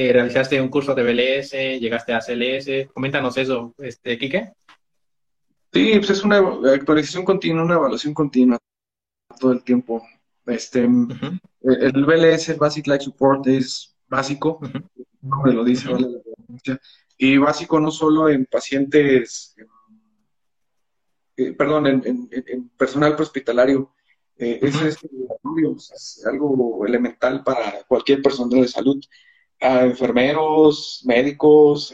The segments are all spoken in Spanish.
eh, realizaste un curso de BLS, llegaste a CLS. Coméntanos eso, este, Quique. Sí, pues es una actualización continua, una evaluación continua todo el tiempo. Este, El BLS, el Basic Life Support, es básico, no me lo dice, Y básico no solo en pacientes, eh, perdón, en, personal hospitalario eh, es, algo elemental para cualquier persona de salud. A enfermeros, médicos,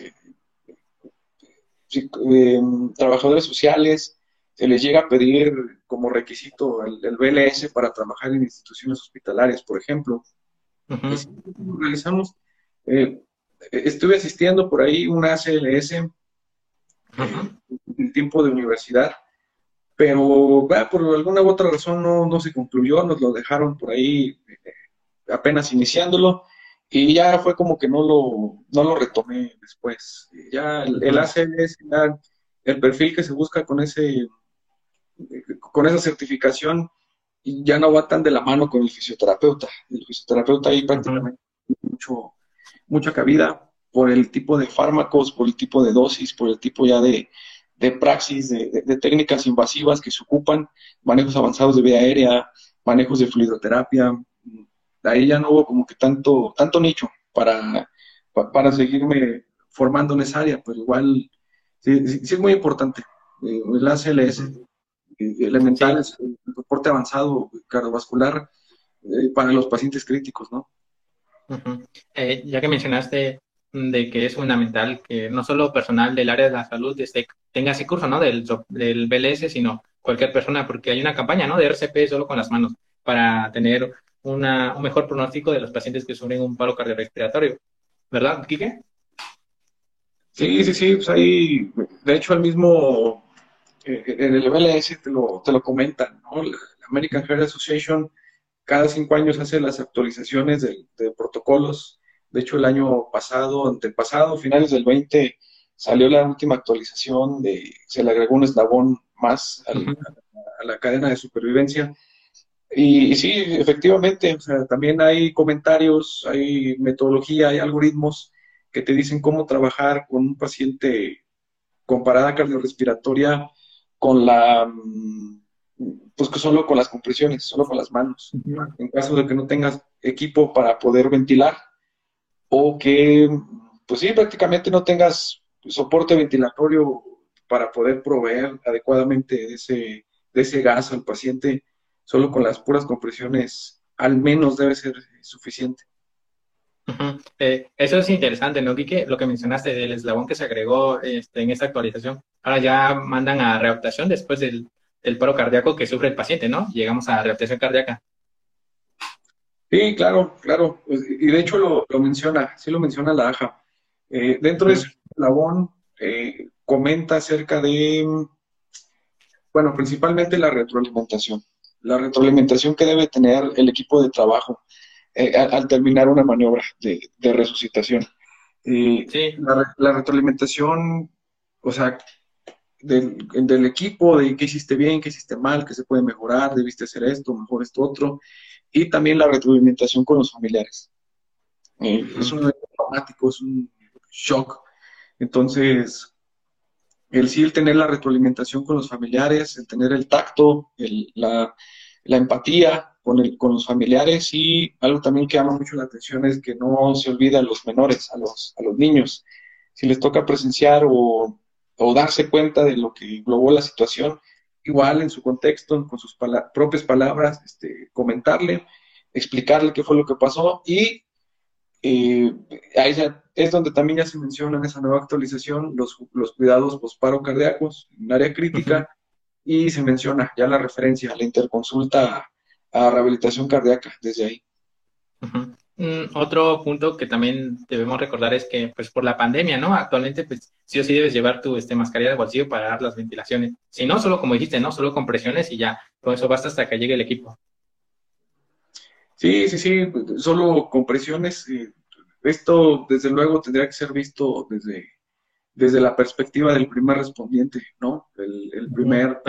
eh, trabajadores sociales, se les llega a pedir como requisito el, BLS para trabajar en instituciones hospitalarias, por ejemplo. Realizamos, eh, estuve asistiendo por ahí una ACLS en tiempo de universidad, pero por alguna u otra razón no, no, se concluyó, nos lo dejaron por ahí eh, apenas iniciándolo y ya fue como que no lo, no lo retomé después. Ya el, el ACLS, el perfil que se busca con ese con esa certificación ya no va tan de la mano con el fisioterapeuta. El fisioterapeuta ahí prácticamente mucho, mucha cabida por el tipo de fármacos, por el tipo de dosis, por el tipo ya de, de praxis, de, técnicas invasivas que se ocupan, manejos avanzados de vía aérea, manejos de fluidoterapia. Ahí ya no hubo como que tanto, tanto nicho para, para seguirme formando en esa área, pero igual sí, sí, es muy importante. Eh, el ACLS elementales, el soporte avanzado cardiovascular eh, para los pacientes críticos, ¿no? Eh, ya que mencionaste de que es fundamental que no solo personal del área de la salud este, tenga ese curso, ¿no? Del, del BLS, sino cualquier persona, porque hay una campaña, ¿no? De RCP solo con las manos para tener una, un mejor pronóstico de los pacientes que sufren un paro cardiorrespiratorio. ¿Verdad, Quique? Sí, sí, sí, pues ahí, de hecho, el mismo en el MLS te lo, te lo comentan, ¿no? La American Heart Association cada cinco años hace las actualizaciones de, protocolos. De hecho, el año pasado, antepasado, finales del 20, salió la última actualización, de, se le agregó un eslabón más a, la, cadena de supervivencia. Y, sí, efectivamente, o sea, también hay comentarios, hay metodología, hay algoritmos que te dicen cómo trabajar con un paciente con parada cardiorrespiratoria con la, mm, pues que solo con las compresiones, solo con las manos. En caso de que no tengas equipo para poder ventilar o que, pues sí, prácticamente no tengas soporte ventilatorio para poder proveer adecuadamente de ese, de ese gas al paciente, solo con las puras compresiones al menos debe ser suficiente. Eh, eso es interesante, ¿no, Quique? Lo que mencionaste del eslabón que se agregó este, en esta actualización. Ahora ya mandan a readaptación después del, paro cardíaco que sufre el paciente, ¿no? Llegamos a readaptación cardíaca. Sí, claro, claro. Pues, y de hecho lo, menciona, sí lo menciona la AJA. Eh, dentro de ese eslabón eh, comenta acerca de, bueno, principalmente la retroalimentación. La retroalimentación que debe tener el equipo de trabajo eh, al, terminar una maniobra de, resucitación. sí. la, retroalimentación, o sea, del, equipo, de qué hiciste bien, qué hiciste mal, qué se puede mejorar, debiste hacer esto, mejor esto otro, y también la retroalimentación con los familiares. Eh, es un traumático, es un shock. Entonces, el sí, el tener la retroalimentación con los familiares, el tener el tacto, la, empatía, con, el, con los familiares y algo también que llama mucho la atención es que no se olvida a los menores, a los, a los niños. Si les toca presenciar o, o darse cuenta de lo que englobó la situación, igual en su contexto, con sus propias palabras, este, comentarle, explicarle qué fue lo que pasó y eh, ahí es donde también ya se menciona en esa nueva actualización los, los cuidados posparo cardíacos en área crítica y se menciona ya la referencia a la interconsulta a rehabilitación cardíaca desde ahí. Mm, otro punto que también debemos recordar es que, pues, por la pandemia, ¿no? Actualmente, pues, sí o sí debes llevar tu este, mascarilla de bolsillo para dar las ventilaciones. Si no, solo como dijiste, ¿no? Solo con presiones y ya, con eso basta hasta que llegue el equipo. Sí, sí, sí, solo con presiones. Esto, desde luego, tendría que ser visto desde, desde la perspectiva del primer respondiente, ¿no? El, primer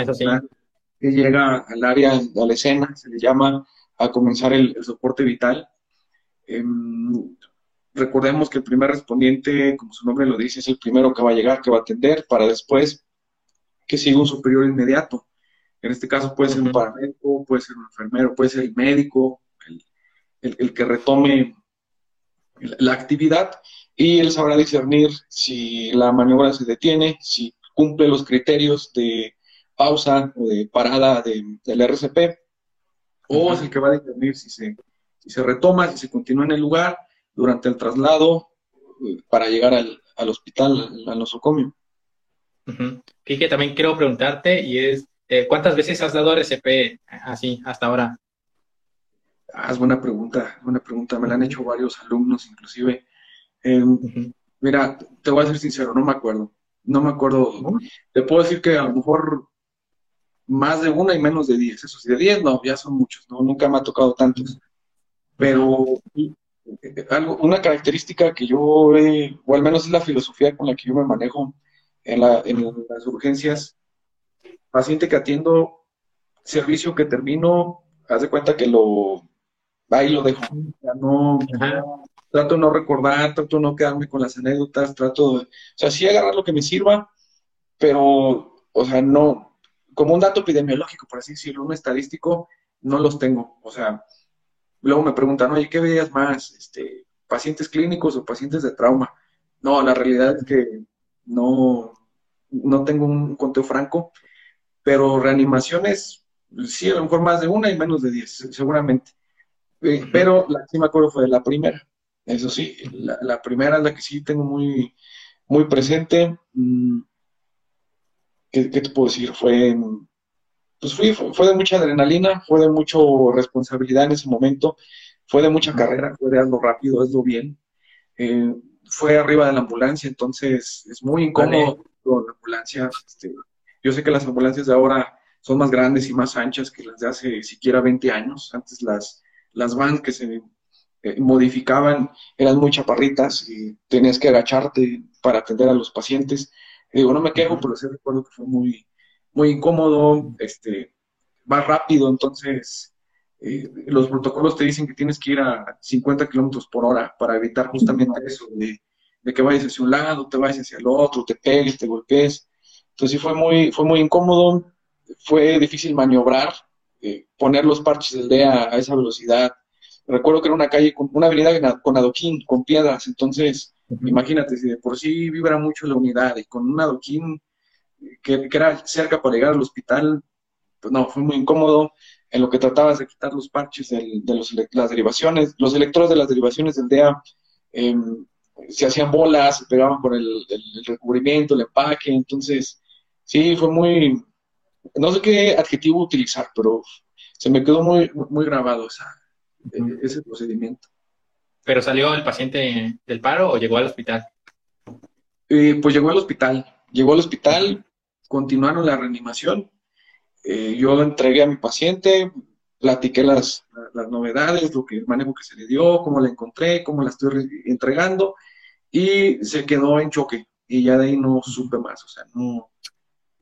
que llega al área, a la escena, se le llama a comenzar el, soporte vital. Em, recordemos que el primer respondiente, como su nombre lo dice, es el primero que va a llegar, que va a atender, para después que siga un superior inmediato. En este caso puede ser un paramédico, puede ser un enfermero, puede ser el médico, el, que retome la actividad y él sabrá discernir si la maniobra se detiene, si cumple los criterios de pausa o de parada del RCP, o es el que va a discernir si se, si se retoma, si se continúa en el lugar durante el traslado eh, para llegar al, hospital, al nosocomio. También quiero preguntarte, y es, eh, ¿cuántas veces has dado RCP así hasta ahora? Ah, es buena pregunta, buena pregunta. Me la han hecho varios alumnos, inclusive. Em, mira, te voy a ser sincero, no me acuerdo. No me acuerdo. Te puedo decir que a lo mejor más de una y menos de diez. Eso sí, de diez no, ya son muchos, ¿no? Nunca me ha tocado tantos. Pero eh, algo, una característica que yo, o al menos es la filosofía con la que yo me manejo en, las urgencias, paciente que atiendo, servicio que termino, haz de cuenta que lo, ahí lo dejo. no, trato de no recordar, trato de no quedarme con las anécdotas, trato de, o sea, sí agarrar lo que me sirva, pero, o sea, no, como un dato epidemiológico, por así decirlo, un estadístico, no los tengo. O sea, luego me preguntan, oye, ¿qué veías más? Este, ¿Pacientes clínicos o pacientes de trauma? No, la realidad es que no, no tengo un conteo franco, pero reanimaciones, sí, a lo mejor más de una y menos de diez, seguramente. Eh, pero la que me acuerdo fue la primera. Eso sí, la, primera es la que sí tengo muy, muy presente. Mm, ¿Qué, te puedo decir? Fue, pues fue, fue, de mucha adrenalina, fue de mucha responsabilidad en ese momento, fue de mucha carrera, fue de algo rápido, hazlo bien. Eh, fue arriba de la ambulancia, entonces es muy incómodo con la ambulancia. Este, yo sé que las ambulancias de ahora son más grandes y más anchas que las de hace siquiera 20 años. Antes las, las vans que se eh, modificaban eran muy chaparritas y tenías que agacharte para atender a los pacientes. digo, no me quejo, pero sí recuerdo que fue muy, muy incómodo, este, va rápido, entonces eh, los protocolos te dicen que tienes que ir a 50 kilómetros por hora para evitar justamente eso, de, que vayas hacia un lado, te vayas hacia el otro, te pegues, te golpees. Entonces sí fue muy, fue muy incómodo, fue difícil maniobrar, eh, poner los parches del DEA a esa velocidad. Recuerdo que era una calle, con, una avenida con adoquín, con piedras, entonces imagínate, si de por sí vibra mucho la unidad y con un adoquín que, era cerca para llegar al hospital, pues no, fue muy incómodo en lo que tratabas de quitar los parches de los, las derivaciones, los electrodos de las derivaciones del DEA em, se hacían bolas, se pegaban con el, recubrimiento, el empaque, entonces sí, fue muy, no sé qué adjetivo utilizar, pero se me quedó muy, muy grabado ese procedimiento. ¿Pero salió el paciente del paro o llegó al hospital? Eh, pues llegó al hospital, llegó al hospital, continuaron la reanimación. Eh, yo entregué a mi paciente, platiqué las, las, novedades, lo que el manejo que se le dio, cómo la encontré, cómo la estoy entregando, y se quedó en choque. Y ya de ahí no supe más, o sea, no,